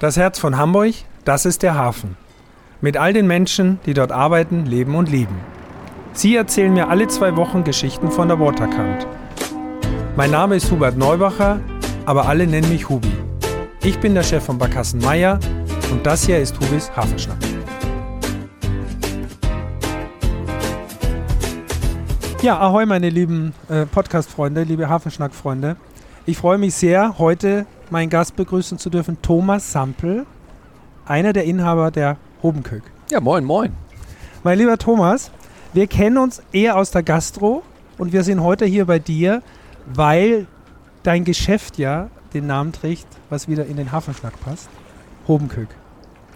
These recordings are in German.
Das Herz von Hamburg, das ist der Hafen. Mit all den Menschen, die dort arbeiten, leben und lieben. Sie erzählen mir alle zwei Wochen Geschichten von der Waterkant. Mein Name ist Hubert Neubacher, aber alle nennen mich Hubi. Ich bin der Chef von Barkassen Meier und das hier ist Hubis Hafenschnack. Ja, ahoi meine lieben äh, Podcast-Freunde, liebe Hafenschnack-Freunde. Ich freue mich sehr, heute meinen Gast begrüßen zu dürfen, Thomas Sampel, einer der Inhaber der Hobenkök. Ja, moin, moin. Mein lieber Thomas, wir kennen uns eher aus der Gastro und wir sind heute hier bei dir, weil dein Geschäft ja den Namen trägt, was wieder in den Hafenschnack passt. Hobenkök.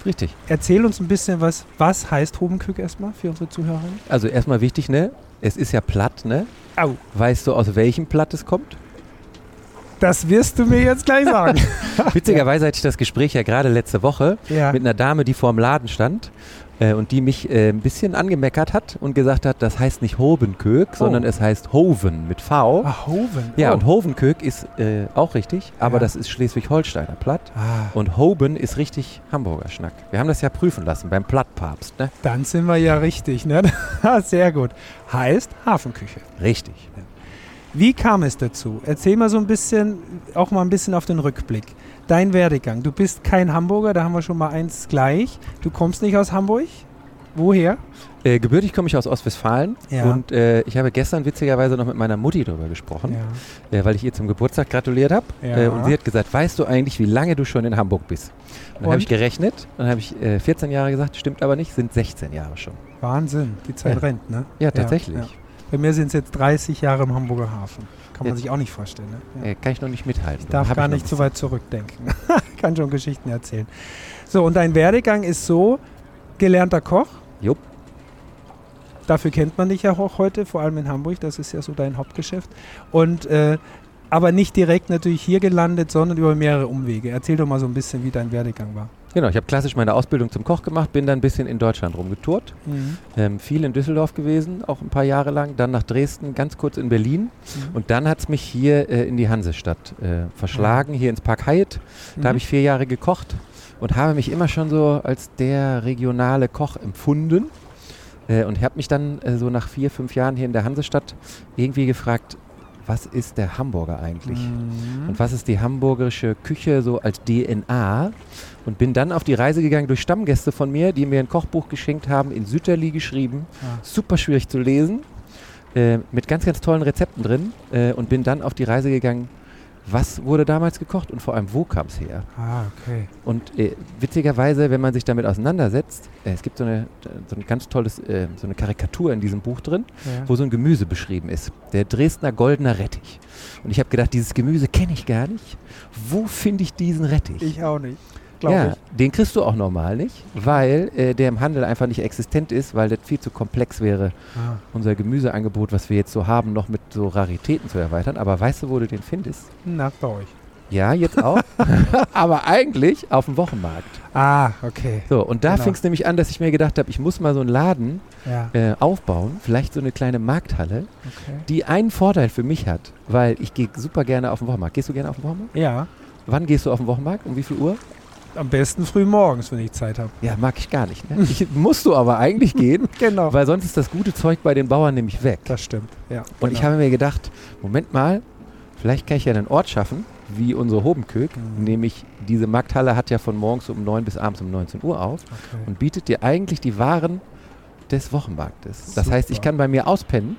Richtig. Erzähl uns ein bisschen was, was heißt Hobenkök erstmal für unsere Zuhörerinnen? Also erstmal wichtig, ne? Es ist ja platt, ne? Au. Weißt du, aus welchem Platt es kommt? Das wirst du mir jetzt gleich sagen. Witzigerweise hatte ich das Gespräch ja gerade letzte Woche ja. mit einer Dame, die vor dem Laden stand äh, und die mich äh, ein bisschen angemeckert hat und gesagt hat, das heißt nicht Hobenkök, Oh. sondern es heißt Hoven mit V. Ah, Hoven. Ja, oh. und Hovenkök ist äh, auch richtig, aber Ja. das ist Schleswig-Holsteiner Platt. Ah, Und Hoben ist richtig Hamburger Schnack. Wir haben das ja prüfen lassen beim Plattpapst, ne? dann sind wir ja richtig, ne? Sehr gut. Heißt Hafenküche. Richtig. Wie kam es dazu? Erzähl mal so ein bisschen, auch mal ein bisschen auf den Rückblick. Dein Werdegang. Du bist kein Hamburger, da haben wir schon mal eins gleich. Du kommst nicht aus Hamburg. Woher? Äh, gebürtig komme ich aus Ostwestfalen Ja. und äh, ich habe gestern witzigerweise noch mit meiner Mutti darüber gesprochen, äh, weil ich ihr zum Geburtstag gratuliert habe. Ja. Äh, und sie hat gesagt, weißt du eigentlich, wie lange du schon in Hamburg bist? Und dann habe ich gerechnet und dann habe ich äh, 14 Jahre gesagt, stimmt aber nicht, sind 16 Jahre schon. Wahnsinn, die Zeit Ja. rennt, ne? Ja, tatsächlich. Ja. Bei mir sind es jetzt 30 Jahre im Hamburger Hafen. Kann man Jetzt- sich auch nicht vorstellen. Ne? Ja. Äh, kann ich noch nicht mithalten. Ich darf Hab gar noch nicht ein so weit zurückdenken. Kann schon Geschichten erzählen. So, und dein Werdegang ist so, gelernter Koch. Jupp. Dafür kennt man dich ja auch heute, vor allem in Hamburg. Das ist ja so dein Hauptgeschäft. Und äh, aber nicht direkt natürlich hier gelandet, sondern über mehrere Umwege. Erzähl doch mal so ein bisschen, wie dein Werdegang war. Genau, ich habe klassisch meine Ausbildung zum Koch gemacht, bin dann ein bisschen in Deutschland rumgetourt. Ähm, viel in Düsseldorf gewesen, auch ein paar Jahre lang. Dann nach Dresden, ganz kurz in Berlin. Mhm. Und dann hat es mich hier äh, in die Hansestadt äh, verschlagen, hier ins Park Hyatt. Da Mhm. habe ich vier Jahre gekocht und habe mich immer schon so als der regionale Koch empfunden. Äh, und habe mich dann äh, so nach vier, fünf Jahren hier in der Hansestadt irgendwie gefragt, was ist der Hamburger eigentlich? Mhm. Und was ist die hamburgische Küche so als DNA? Und bin dann auf die Reise gegangen durch Stammgäste von mir, die mir ein Kochbuch geschenkt haben, in Sütterli geschrieben. Ah. Super schwierig zu lesen, äh, mit ganz, ganz tollen Rezepten drin. Äh, und bin dann auf die Reise gegangen, was wurde damals gekocht und vor allem, wo kam es her? Ah, okay. Und äh, witzigerweise, wenn man sich damit auseinandersetzt, äh, es gibt so eine, so ein ganz tolles, äh, so eine Karikatur in diesem Buch drin, Ja. wo so ein Gemüse beschrieben ist. Der Dresdner goldener Rettich. Und ich habe gedacht, dieses Gemüse kenne ich gar nicht. Wo finde ich diesen Rettich? Ich auch nicht. Glaube ja, ich. den kriegst du auch normal nicht, weil äh, der im Handel einfach nicht existent ist, weil das viel zu komplex wäre, Ah. unser Gemüseangebot, was wir jetzt so haben, noch mit so Raritäten zu erweitern. Aber weißt du, wo du den findest? Na, bei euch. Ja, jetzt auch. Aber eigentlich auf dem Wochenmarkt. Ah, okay. So, und da Genau. fing es nämlich an, dass ich mir gedacht habe, ich muss mal so einen Laden Ja, äh, aufbauen, vielleicht so eine kleine Markthalle, okay. die einen Vorteil für mich hat, weil ich gehe super gerne auf den Wochenmarkt. Gehst du gerne auf den Wochenmarkt? Ja, Wann gehst du auf den Wochenmarkt? Um wie viel Uhr? Am besten früh morgens, wenn ich Zeit habe. Ja, mag ich gar nicht. Ne? Ich, musst du aber eigentlich gehen, Genau. weil sonst ist das gute Zeug bei den Bauern nämlich weg. Das stimmt, ja. Und ich genau. habe mir gedacht, Moment mal, vielleicht kann ich ja einen Ort schaffen, wie unsere Hobenkök, Mhm. nämlich diese Markthalle hat ja von morgens um 9 bis abends um 19 Uhr auf Okay. und bietet dir eigentlich die Waren des Wochenmarktes. Das heißt, ich Super. kann bei mir auspennen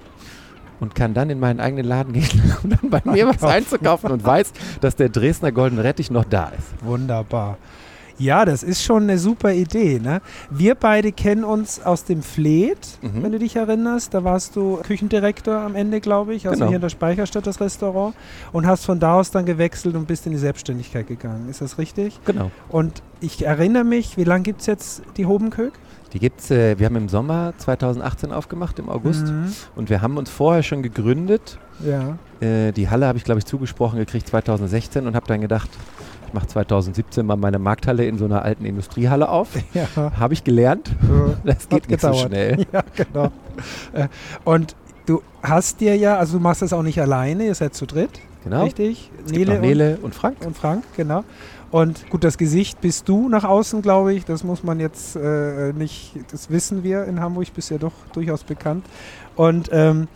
und kann dann in meinen eigenen Laden gehen und dann bei mir was Einkaufen. einzukaufen und weiß, dass der Dresdner Goldene Rettich noch da ist. Wunderbar. Ja, das ist schon eine super Idee. Ne? Wir beide kennen uns aus dem Fleet, Mhm. wenn du dich erinnerst. Da warst du Küchendirektor am Ende, glaube ich, also Genau. hier in der Speicherstadt das Restaurant und hast von da aus dann gewechselt und bist in die Selbstständigkeit gegangen. Ist das richtig? Genau. Und ich erinnere mich, wie lange gibt es jetzt die Hobenkök? Die gibt's, äh, wir haben im Sommer 2018 aufgemacht, im August. Mhm. Und wir haben uns vorher schon gegründet. Ja. Äh, die Halle habe ich, glaube ich, zugesprochen gekriegt 2016 und habe dann gedacht, ich mache 2017 mal meine Markthalle in so einer alten Industriehalle auf. Ja. Habe ich gelernt. Das geht Hat nicht so schnell. Ja, genau. Äh, und du hast dir ja, also du machst das auch nicht alleine, ihr seid zu dritt. Genau. Richtig? Noch Nele und, und Frank. Und Frank, genau. Und gut, das Gesicht bist du nach außen, glaube ich. Das muss man jetzt äh, nicht, das wissen wir in Hamburg, bist ja doch durchaus bekannt. Und ähm,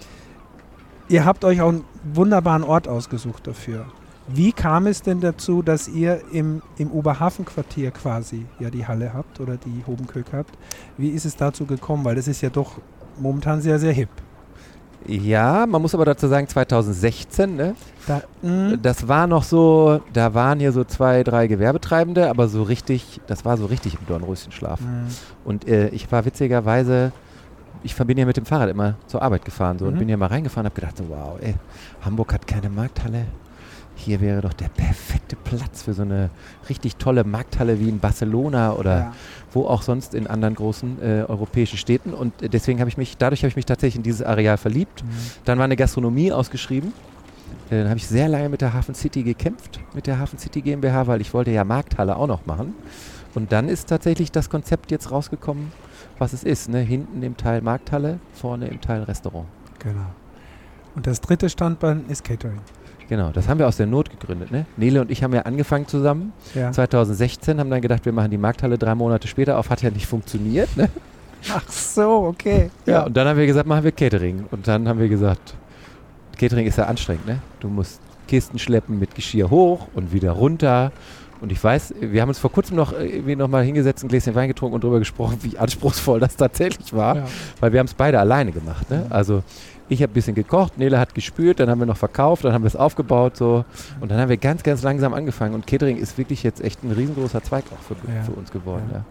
ihr habt euch auch einen wunderbaren Ort ausgesucht dafür. Wie kam es denn dazu, dass ihr im, im Oberhafenquartier quasi ja die Halle habt oder die Hobenkök habt? Wie ist es dazu gekommen? Weil das ist ja doch momentan sehr, sehr hip. Ja, man muss aber dazu sagen, 2016, ne? Da, hm. das war noch so, da waren hier so zwei, drei Gewerbetreibende, aber so richtig, das war so richtig im Dornröschenschlaf. Mhm. Und äh, ich war witzigerweise, ich bin ja mit dem Fahrrad immer zur Arbeit gefahren so, mhm. und bin hier mal reingefahren und habe gedacht, so, wow, ey, Hamburg hat keine Markthalle, hier wäre doch der perfekte Platz für so eine richtig tolle Markthalle wie in Barcelona oder ja. wo auch sonst in anderen großen äh, europäischen Städten. Und äh, deswegen habe ich mich, dadurch habe ich mich tatsächlich in dieses Areal verliebt. Mhm. Dann war eine Gastronomie ausgeschrieben. Äh, dann habe ich sehr lange mit der Hafen City gekämpft, mit der Hafen City GmbH, weil ich wollte ja Markthalle auch noch machen. Und dann ist tatsächlich das Konzept jetzt rausgekommen, was es ist. Ne? Hinten im Teil Markthalle, vorne im Teil Restaurant. Genau. Und das dritte Standbein ist Catering. Genau, das haben wir aus der Not gegründet. Ne? Nele und ich haben ja angefangen zusammen. Ja. 2016 haben dann gedacht, wir machen die Markthalle drei Monate später auf. Hat ja nicht funktioniert. Ne? Ach so, okay. Ja. ja, und dann haben wir gesagt, machen wir Catering. Und dann haben wir gesagt, Catering ist ja anstrengend. Ne? Du musst Kisten schleppen mit Geschirr hoch und wieder runter. Und ich weiß, wir haben uns vor kurzem noch irgendwie noch mal hingesetzt, ein Gläschen Wein getrunken und darüber gesprochen, wie anspruchsvoll das tatsächlich war, ja. weil wir haben es beide alleine gemacht. Ne? Also ich habe ein bisschen gekocht, Nele hat gespült, dann haben wir noch verkauft, dann haben wir es aufgebaut so und dann haben wir ganz, ganz langsam angefangen und Catering ist wirklich jetzt echt ein riesengroßer Zweig auch für, ja. für uns geworden. Ja.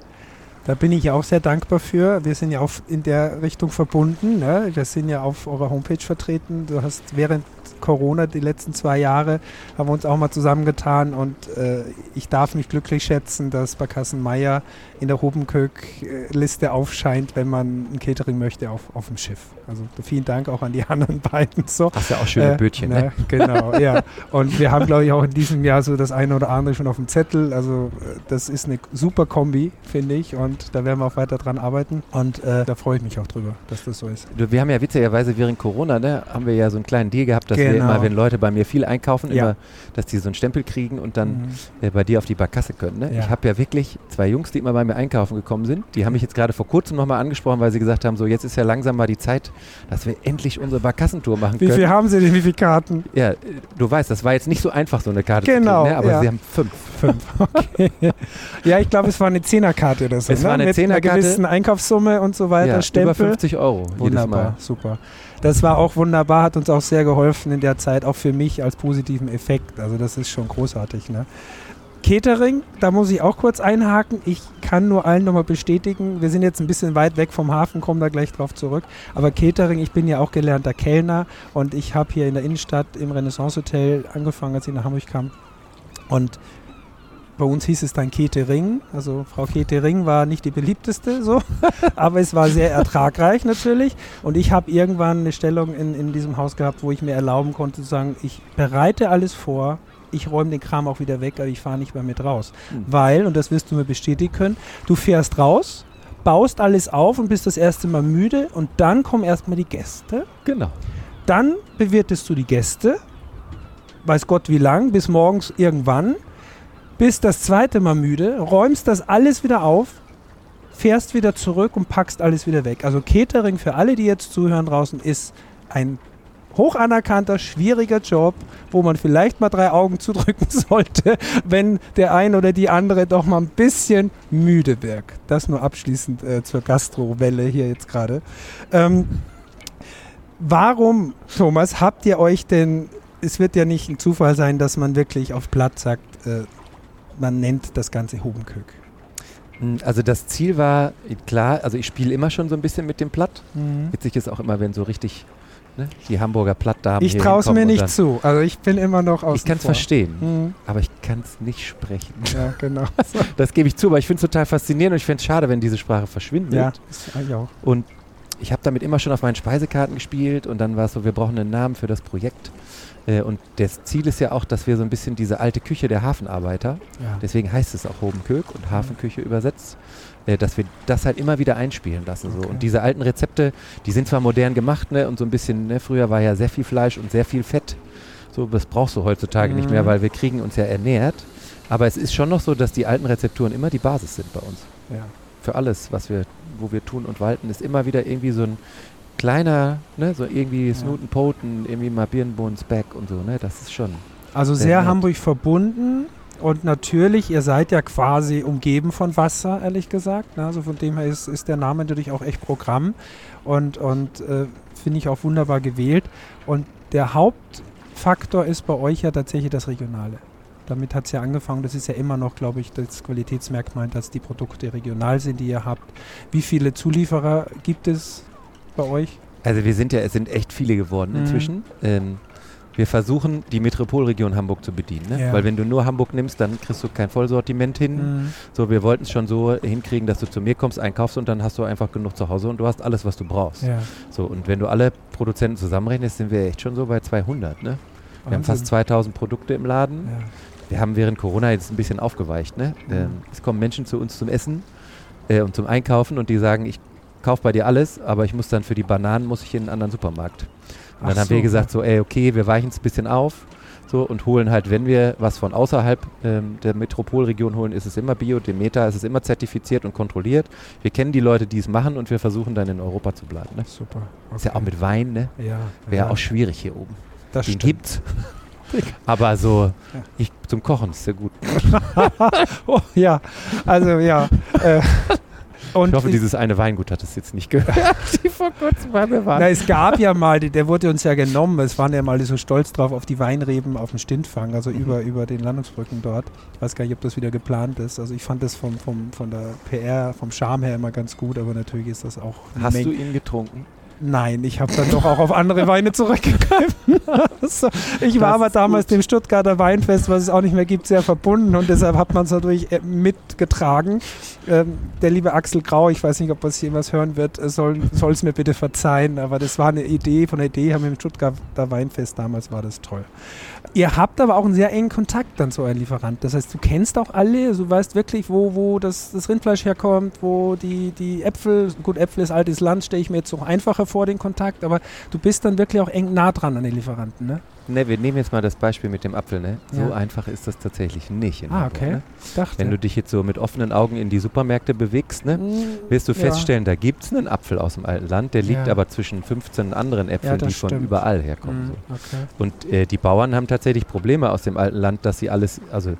Da bin ich auch sehr dankbar für. Wir sind ja auch in der Richtung verbunden. Ne? Wir sind ja auf eurer Homepage vertreten. Du hast während Corona, die letzten zwei Jahre, haben wir uns auch mal zusammengetan und äh, ich darf mich glücklich schätzen, dass bei Kassenmeier in der Hobenkök-Liste aufscheint, wenn man ein Catering möchte auf, auf dem Schiff. Also vielen Dank auch an die anderen beiden. So. Hast ja auch schöne äh, Bötchen, ne? ne? Genau, ja. Und wir haben, glaube ich, auch in diesem Jahr so das eine oder andere schon auf dem Zettel. Also äh, das ist eine super Kombi, finde ich. Und da werden wir auch weiter dran arbeiten. Und äh, da freue ich mich auch drüber, dass das so ist. Wir haben ja witzigerweise während Corona, ne, haben wir ja so einen kleinen Deal gehabt, dass genau. wir immer, wenn Leute bei mir viel einkaufen, ja. immer, dass die so einen Stempel kriegen und dann mhm. äh, bei dir auf die Barkasse können. Ne? Ja. Ich habe ja wirklich zwei Jungs, die immer bei mir einkaufen gekommen sind. Die haben mich jetzt gerade vor kurzem nochmal angesprochen, weil sie gesagt haben, so jetzt ist ja langsam mal die Zeit, dass wir endlich unsere Barkassentour machen können. Wie viel haben sie denn, wie viele Karten? Ja, äh, du weißt, das war jetzt nicht so einfach, so eine Karte genau, zu kriegen, ne? aber ja. sie haben fünf. Fünf, okay. ja, ich glaube, es war eine Zehnerkarte oder so. Es ne? war eine Mit einer gewissen Einkaufssumme und so weiter, ja, Stempel. Über 50 Euro. Wunderbar, super. Das war auch wunderbar, hat uns auch sehr geholfen in der Zeit, auch für mich als positiven Effekt. Also das ist schon großartig. Ne? Catering, da muss ich auch kurz einhaken. Ich kann nur allen nochmal bestätigen, wir sind jetzt ein bisschen weit weg vom Hafen, kommen da gleich drauf zurück. Aber Catering, ich bin ja auch gelernter Kellner und ich habe hier in der Innenstadt im Renaissance Hotel angefangen, als ich nach Hamburg kam. Und bei uns hieß es dann Catering. Also Frau Catering war nicht die beliebteste, so, aber es war sehr ertragreich natürlich. Und ich habe irgendwann eine Stellung in, in diesem Haus gehabt, wo ich mir erlauben konnte zu sagen, ich bereite alles vor, ich räume den Kram auch wieder weg, aber ich fahre nicht mehr mit raus. Mhm. Weil, und das wirst du mir bestätigen können, du fährst raus, baust alles auf und bist das erste Mal müde und dann kommen erstmal die Gäste. Genau. Dann bewirtest du die Gäste, weiß Gott wie lang, bis morgens irgendwann, bist das zweite Mal müde, räumst das alles wieder auf, fährst wieder zurück und packst alles wieder weg. Also Catering für alle, die jetzt zuhören draußen, ist ein hoch anerkannter, schwieriger Job, wo man vielleicht mal drei Augen zudrücken sollte, wenn der ein oder die andere doch mal ein bisschen müde wirkt. Das nur abschließend äh, zur Gastrowelle hier jetzt gerade. Ähm, warum, Thomas, habt ihr euch denn, es wird ja nicht ein Zufall sein, dass man wirklich auf Platz sagt, äh, man nennt das Ganze Hobenkök. Hm, also das Ziel war klar, also ich spiele immer schon so ein bisschen mit dem Platt. Mhm. Witzig ist auch immer, wenn so richtig Ne? Die Hamburger Plattdamen. Ich traue es mir nicht zu. Also ich bin immer noch aus. Ich kann es verstehen, mhm. aber ich kann es nicht sprechen. Ja, genau. das gebe ich zu, aber ich finde es total faszinierend und ich finde es schade, wenn diese Sprache verschwindet. Ja, das ich auch. Und ich habe damit immer schon auf meinen Speisekarten gespielt und dann war es so, wir brauchen einen Namen für das Projekt. Äh, und das Ziel ist ja auch, dass wir so ein bisschen diese alte Küche der Hafenarbeiter, ja. deswegen heißt es auch Hobenkök und Hafenküche übersetzt, äh, dass wir das halt immer wieder einspielen lassen. Okay. So. Und diese alten Rezepte, die sind zwar modern gemacht, ne, und so ein bisschen, ne, früher war ja sehr viel Fleisch und sehr viel Fett. So, das brauchst du heutzutage nicht mehr, Mhm. weil wir kriegen uns ja ernährt. Aber es ist schon noch so, dass die alten Rezepturen immer die Basis sind bei uns. Ja. Für alles, was wir, wo wir tun und walten, ist immer wieder irgendwie so ein kleiner, ne, so irgendwie Snooten Poten, irgendwie mal Birnenbohnen Speck und so, ne? Das ist schon. Also Sehr sehr. Hamburg verbunden und natürlich, ihr seid ja quasi umgeben von Wasser, ehrlich gesagt. ne? Also von dem her ist, ist der Name natürlich auch echt Programm und, und äh, finde ich auch wunderbar gewählt. Und der Hauptfaktor ist bei euch ja tatsächlich das Regionale. Damit hat es ja angefangen, das ist ja immer noch, glaube ich, das Qualitätsmerkmal, dass die Produkte regional sind, die ihr habt. Wie viele Zulieferer gibt es bei euch? Also wir sind ja, es sind echt viele geworden Mhm. inzwischen. Ähm, wir versuchen, die Metropolregion Hamburg zu bedienen. Ne? Ja. Weil wenn du nur Hamburg nimmst, dann kriegst du kein Vollsortiment hin. Mhm. So, wir wollten es schon so hinkriegen, dass du zu mir kommst, einkaufst und dann hast du einfach genug zu Hause und du hast alles, was du brauchst. Ja. So, und wenn du alle Produzenten zusammenrechnest, sind wir echt schon so bei 200. Ne? Wir haben fast Wahnsinn. 2000 Produkte im Laden. Ja. Wir haben während Corona jetzt ein bisschen aufgeweicht. Ne? Mhm. Ähm, es kommen Menschen zu uns zum Essen äh, und zum Einkaufen und die sagen, ich kaufe bei dir alles, aber ich muss dann für die Bananen muss ich in einen anderen Supermarkt. Und dann Ach haben wir so, gesagt, so, ey, okay, wir weichen es ein bisschen auf so, und holen halt, wenn wir was von außerhalb ähm, der Metropolregion holen, ist es immer Bio, Demeter, ist es immer zertifiziert und kontrolliert. Wir kennen die Leute, die es machen und wir versuchen dann in Europa zu bleiben. Ne? Super. Ist ja auch okay. mit Wein, ne? Ja, Wäre auch schwierig hier oben. das Den stimmt. gibt's. Aber so, Ja. ich, zum Kochen ist sehr gut. oh, ja, also ja. äh, und Ich hoffe, ich- dieses eine Weingut hat es jetzt nicht gehört, die vor kurzem bei mir waren. na, es gab ja mal, die- der wurde uns ja genommen, es waren ja mal so stolz drauf auf die Weinreben auf dem Stintfang, also Mhm. über, über den Landungsbrücken dort. Ich weiß gar nicht, ob das wieder geplant ist. Also ich fand das vom, vom, von der PR, vom Charme her immer ganz gut, aber natürlich ist das auch Hast Menge- du ihn getrunken? Nein, ich habe dann doch auch auf andere Weine zurückgegriffen. so, ich war Das aber ist damals gut. dem Stuttgarter Weinfest, was es auch nicht mehr gibt, sehr verbunden und deshalb hat man es natürlich äh, mitgetragen. Ähm, der liebe Axel Grau, ich weiß nicht, ob das jemals hören wird, äh, soll es mir bitte verzeihen, aber das war eine Idee, von der Idee haben wir im Stuttgarter Weinfest damals, war das toll. Ihr habt aber auch einen sehr engen Kontakt dann zu euren Lieferanten. Das heißt, du kennst auch alle, du weißt wirklich, wo, wo das, das Rindfleisch herkommt, wo die, die Äpfel, gut, Äpfel ist altes Land, stelle ich mir jetzt noch einfacher vor, den Kontakt, aber du bist dann wirklich auch eng nah dran an den Lieferanten, ne? Ne, wir nehmen jetzt mal das Beispiel mit dem Apfel, ne? So Ja. einfach ist das tatsächlich nicht. Ah, Hamburg, okay. Ne? Ich dachte. Wenn du dich jetzt so mit offenen Augen in die Supermärkte bewegst, ne? Mm, wirst du ja. feststellen, da gibt es einen Apfel aus dem alten Land, der liegt Ja. aber zwischen 15 anderen Äpfeln, die von stimmt. überall herkommen. Mm, So. okay. Und äh, die Bauern haben tatsächlich Probleme aus dem alten Land, dass sie alles, also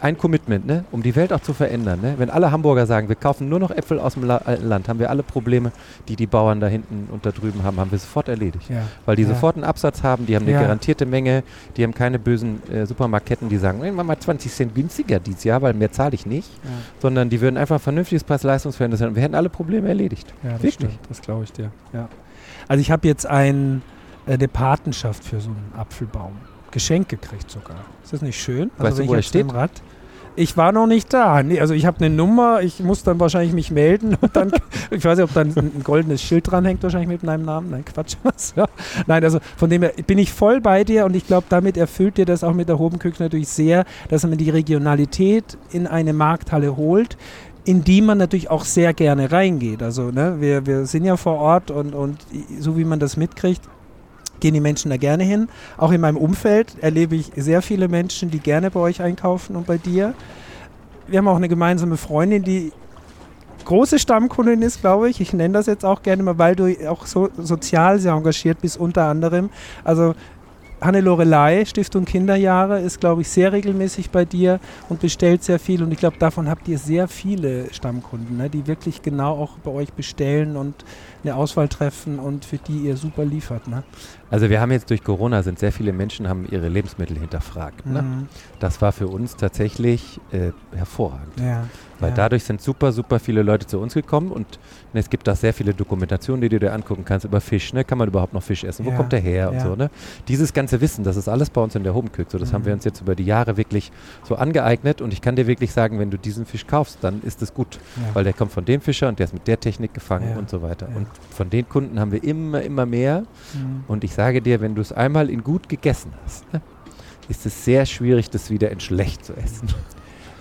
ein Commitment, ne, um die Welt auch zu verändern. Ne? Wenn alle Hamburger sagen, wir kaufen nur noch Äpfel aus dem La alten Land, haben wir alle Probleme, die die Bauern da hinten und da drüben haben, haben wir sofort erledigt. Ja. Weil die Ja. sofort einen Absatz haben, die haben eine Ja. garantierte Menge, die haben keine bösen äh, Supermarktketten, die sagen, wir mal 20 Cent günstiger dieses Jahr, weil mehr zahle ich nicht, sondern die würden einfach ein vernünftiges Preis-Leistungsverhältnis haben. Wir hätten alle Probleme erledigt. Ja, das Wirklich? stimmt, das glaube ich dir. Also ich habe jetzt ein, äh, eine Patenschaft für so einen Apfelbaum. Geschenk gekriegt sogar. Ist das nicht schön? Also Weißt du, wenn wo ich er steht? Rad ich war noch nicht da. Nee, also ich habe eine Nummer, ich muss dann wahrscheinlich mich melden und dann, ich weiß nicht, ob da ein, goldenes Schild dran hängt, wahrscheinlich mit meinem Namen. Nein, Quatsch. Was, ja. Nein, also von dem her bin ich voll bei dir und ich glaube, damit erfüllt dir das auch mit der Hobenküche natürlich sehr, dass man die Regionalität in eine Markthalle holt, in die man natürlich auch sehr gerne reingeht. Also ne, wir, wir sind ja vor Ort und, und so wie man das mitkriegt, gehen die Menschen da gerne hin. Auch in meinem Umfeld erlebe ich sehr viele Menschen, die gerne bei euch einkaufen und bei dir. Wir haben auch eine gemeinsame Freundin, die große Stammkundin ist, glaube ich. Ich nenne das jetzt auch gerne mal, weil du auch so sozial sehr engagiert bist, unter anderem. Also Hannelore Lorelei, Stiftung Kinderjahre, ist, glaube ich, sehr regelmäßig bei dir und bestellt sehr viel. Und ich glaube, davon habt ihr sehr viele Stammkunden, ne, die wirklich genau auch bei euch bestellen und eine Auswahl treffen und für die ihr super liefert. Ne? Also wir haben jetzt durch Corona sind sehr viele Menschen haben ihre Lebensmittel hinterfragt. Ne? Mhm. Das war für uns tatsächlich äh, hervorragend. Ja. Weil ja. dadurch sind super, super viele Leute zu uns gekommen und ne, es gibt da sehr viele Dokumentationen, die du dir angucken kannst über Fisch. Ne? Kann man überhaupt noch Fisch essen? Wo Ja, kommt der her? Und so. Ne? Dieses ganze Wissen, das ist alles bei uns in der Homenküche. So, das haben wir Mhm. uns jetzt über die Jahre wirklich so angeeignet und ich kann dir wirklich sagen, wenn du diesen Fisch kaufst, dann ist es gut. Weil der kommt von dem Fischer und der ist mit der Technik gefangen und so weiter. Und von den Kunden haben wir immer, immer mehr. Mhm. Und ich sage dir, wenn du es einmal in gut gegessen hast, ne, ist es sehr schwierig, das wieder in schlecht zu essen.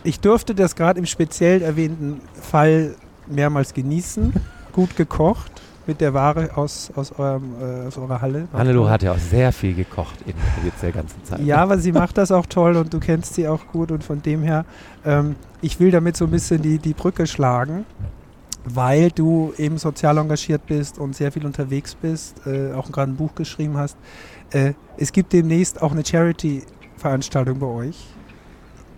Ich durfte das gerade im speziell erwähnten Fall mehrmals genießen. Gut gekocht. mit der Ware aus, aus, eurem, äh, aus eurer Halle. Hannelore hat ja auch sehr viel gekocht in jetzt der ganzen Zeit. Ja, aber sie macht das auch toll und du kennst sie auch gut und von dem her, ähm, ich will damit so ein bisschen die, die Brücke schlagen, weil du eben sozial engagiert bist und sehr viel unterwegs bist, äh, auch gerade ein Buch geschrieben hast. Äh, es gibt demnächst auch eine Charity-Veranstaltung bei euch.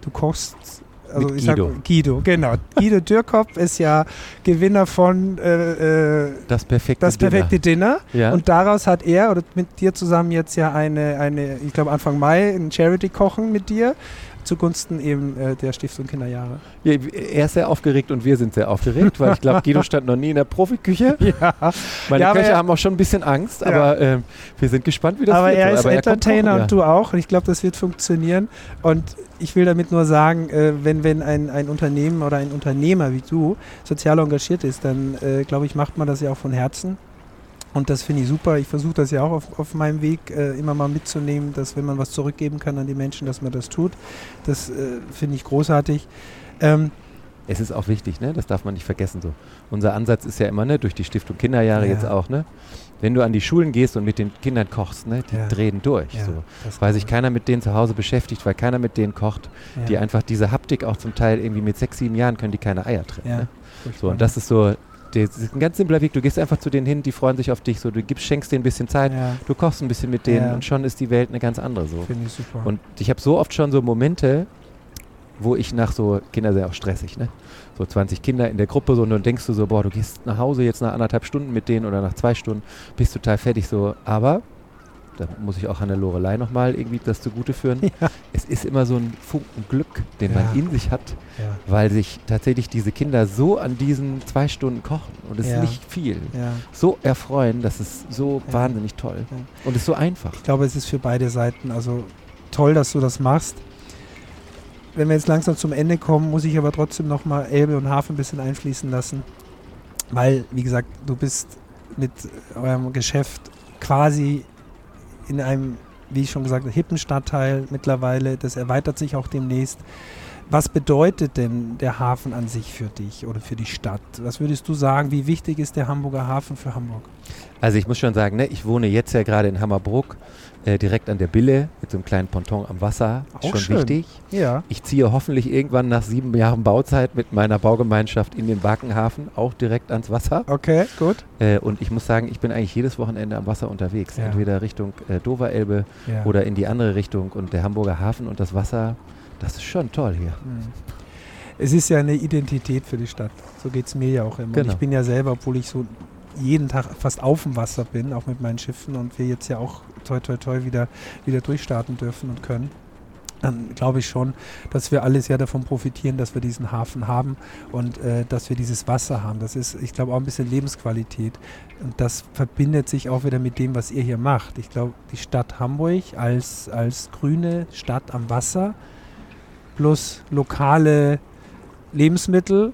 Du kochst also Mit ich Guido. Sag, Guido, genau. Guido Dürkopf ist ja Gewinner von äh, äh, Das perfekte Das perfekte Dinner. Dinner. Ja. Und daraus hat er oder mit dir zusammen jetzt ja eine, eine ich glaube Anfang Mai, ein Charity-Kochen mit dir zugunsten eben äh, der Stiftung Kinderjahre. Ja, er ist sehr aufgeregt und wir sind sehr aufgeregt, weil ich glaube, Guido stand noch nie in der Profiküche. Ja, Meine Ja, Köche haben auch schon ein bisschen Angst, Ja. aber ähm, wir sind gespannt, wie das aber wird. er ist aber Entertainer kochen, und du auch. Und ich glaube, das wird funktionieren. Und ich will damit nur sagen, äh, wenn, wenn ein, ein Unternehmen oder ein Unternehmer wie du sozial engagiert ist, dann äh, glaube ich, macht man das ja auch von Herzen. Und das finde ich super. Ich versuche das ja auch auf, auf meinem Weg äh, immer mal mitzunehmen, dass wenn man was zurückgeben kann an die Menschen, dass man das tut. Das äh, finde ich großartig. Ähm. Es ist auch wichtig, ne? das darf man nicht vergessen. So. Unser Ansatz ist ja immer, ne? durch die Stiftung Kinderjahre Ja. jetzt auch, ne? wenn du an die Schulen gehst und mit den Kindern kochst, ne? die Ja. drehen durch. ja, So. Weil sich keiner mit denen zu Hause beschäftigt, weil keiner mit denen kocht, die einfach diese Haptik auch zum Teil irgendwie mit sechs, sieben Jahren können die keine Eier trennen. Ne? So, und das ist so, das ist ein ganz simpler Weg. Du gehst einfach zu denen hin, die freuen sich auf dich, so, du gibst, schenkst denen ein bisschen Zeit, ja, du kochst ein bisschen mit denen Ja. und schon ist die Welt eine ganz andere so. finde ich super. Und ich habe so oft schon so Momente, wo ich nach so, Kinder sind ja auch stressig, ne? So 20 Kinder in der Gruppe so und dann denkst du so, boah, du gehst nach Hause jetzt nach anderthalb Stunden mit denen oder nach zwei Stunden, bist total fertig so. Aber, da muss ich auch Hannah Lorelei nochmal irgendwie das zugute führen, Ja. es ist immer so ein Funken Glück, den Ja. man in sich hat, ja, weil sich tatsächlich diese Kinder so an diesen zwei Stunden kochen und es ist nicht viel, so erfreuen, das ist so wahnsinnig toll und es ist so einfach. Ich glaube, es ist für beide Seiten also toll, dass du das machst. Wenn wir jetzt langsam zum Ende kommen, muss ich aber trotzdem nochmal Elbe und Hafen ein bisschen einfließen lassen. Weil, wie gesagt, du bist mit eurem Geschäft quasi in einem, wie ich schon gesagt habe, hippen Stadtteil mittlerweile. Das erweitert sich auch demnächst. Was bedeutet denn der Hafen an sich für dich oder für die Stadt? Was würdest du sagen, wie wichtig ist der Hamburger Hafen für Hamburg? Also ich muss schon sagen, ne, ich wohne jetzt ja gerade in Hammerbrook, äh, direkt an der Bille, mit so einem kleinen Ponton am Wasser. Auch schon schön. wichtig. Ja. Ich ziehe hoffentlich irgendwann nach sieben Jahren Bauzeit mit meiner Baugemeinschaft in den Wakenhafen, auch direkt ans Wasser. Okay, gut. Äh, und ich muss sagen, ich bin eigentlich jedes Wochenende am Wasser unterwegs. Ja. Entweder Richtung äh, Doverelbe Ja. oder in die andere Richtung. Und der Hamburger Hafen und das Wasser, das ist schon toll hier. Hm. Es ist ja eine Identität für die Stadt. So geht es mir ja auch immer. Und Genau. ich bin ja selber, obwohl ich so jeden Tag fast auf dem Wasser bin, auch mit meinen Schiffen und wir jetzt ja auch toi toi toi wieder, wieder durchstarten dürfen und können, dann glaube ich schon, dass wir alle sehr davon profitieren, dass wir diesen Hafen haben und äh, dass wir dieses Wasser haben. Das ist, ich glaube, auch ein bisschen Lebensqualität. Und das verbindet sich auch wieder mit dem, was ihr hier macht. Ich glaube, die Stadt Hamburg als, als grüne Stadt am Wasser plus lokale Lebensmittel,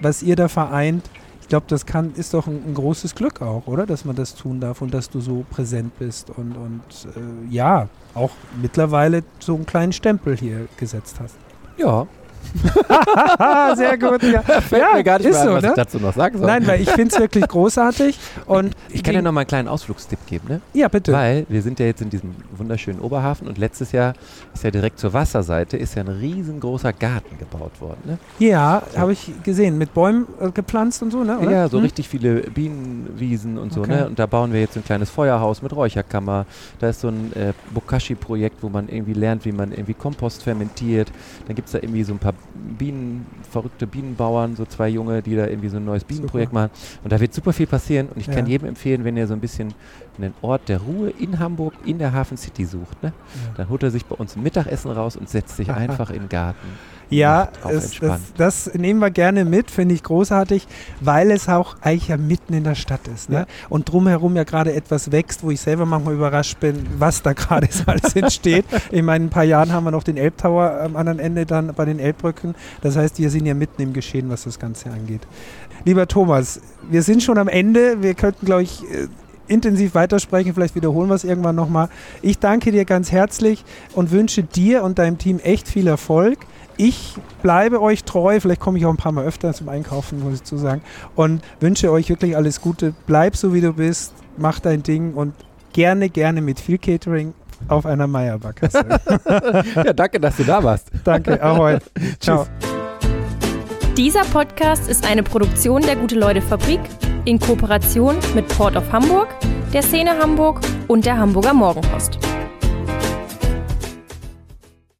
was ihr da vereint, ich glaube, das kann, ist doch ein, ein großes Glück auch, oder? Dass man das tun darf und dass du so präsent bist und, und äh, ja, auch mittlerweile so einen kleinen Stempel hier gesetzt hast. Ja, Sehr gut, ja. fällt ja, mir gar nicht mehr an, so, was ne? ich dazu noch sagen soll. Nein, weil ich finde es wirklich großartig und ich kann ja noch mal einen kleinen Ausflugstipp geben, ne? ja, bitte. Weil wir sind ja jetzt in diesem wunderschönen Oberhafen und letztes Jahr ist ja direkt zur Wasserseite ist ja ein riesengroßer Garten gebaut worden. Ne? Ja, habe ich gesehen, mit Bäumen äh, gepflanzt und so, ne? Oder? Ja, so Hm? richtig viele Bienenwiesen und so. Okay. Ne? Und da bauen wir jetzt ein kleines Feuerhaus mit Räucherkammer. Da ist so ein äh, Bokashi-Projekt, wo man irgendwie lernt, wie man irgendwie Kompost fermentiert. Dann gibt es da irgendwie so ein paar Bienen, verrückte Bienenbauern, so zwei Junge, die da irgendwie so ein neues Bienenprojekt machen. Und da wird super viel passieren. Und ich kann Ja. jedem empfehlen, wenn ihr so ein bisschen einen Ort der Ruhe in Hamburg, in der Hafen City sucht, ne? Ja. dann holt er sich bei uns ein Mittagessen raus und setzt sich einfach in den Garten. Ja, es, das, das nehmen wir gerne mit, finde ich großartig, weil es auch eigentlich ja mitten in der Stadt ist. Ne? Ja. Und drumherum ja gerade etwas wächst, wo ich selber manchmal überrascht bin, was da gerade alles entsteht. Ich meine, in ein paar Jahren haben wir noch den Elbtower am anderen Ende dann bei den Elbbrücken. Das heißt, wir sind ja mitten im Geschehen, was das Ganze angeht. Lieber Thomas, wir sind schon am Ende. Wir könnten, glaube ich, äh, intensiv weitersprechen. Vielleicht wiederholen wir es irgendwann nochmal. Ich danke dir ganz herzlich und wünsche dir und deinem Team echt viel Erfolg. Ich bleibe euch treu. Vielleicht komme ich auch ein paar Mal öfter zum Einkaufen, muss ich zu sagen. Und wünsche euch wirklich alles Gute. Bleib so, wie du bist. Mach dein Ding und gerne, gerne mit viel Catering auf einer Meierbackkasse. ja, danke, dass du da warst. danke, ahoi. Ciao. Dieser Podcast ist eine Produktion der Gute-Leute-Fabrik in Kooperation mit Port of Hamburg, der Szene Hamburg und der Hamburger Morgenpost.